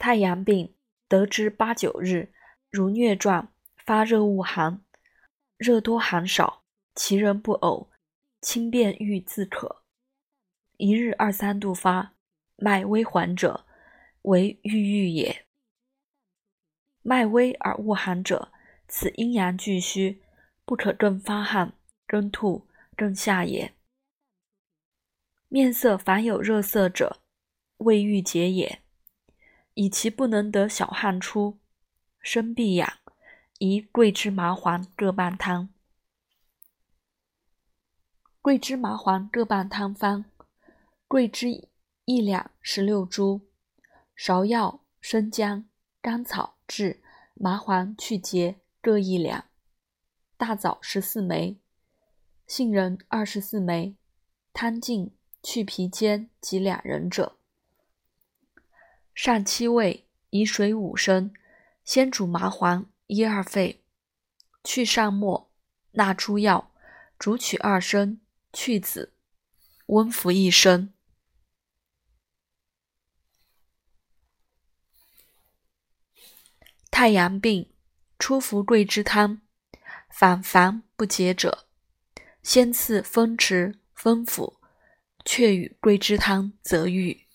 太阳病，得之八九日，如疟状，发热恶寒，热多寒少，其人不呕，轻便欲自可。一日二三度发，脉微缓者，为郁郁也。脉微而恶寒者，此阴阳俱虚，不可更发汗、更吐、更下也。面色凡有热色者，未郁结也。以其不能得小汗出，身必痒，宜桂枝麻黄各半汤。桂枝麻黄各半汤方：桂枝一两，十六株；芍药、生姜、甘草、炙麻黄去结各一两；大枣十四枚；杏仁二十四枚。汤浸。去皮煎及两人者，上七味，以水五升，先煮麻黄一二沸，去上末，纳诸药，煮取二升，去子，温服一升。太阳病，初服桂枝汤，反烦不解者，先赐风池、风府。却与桂枝汤则愈。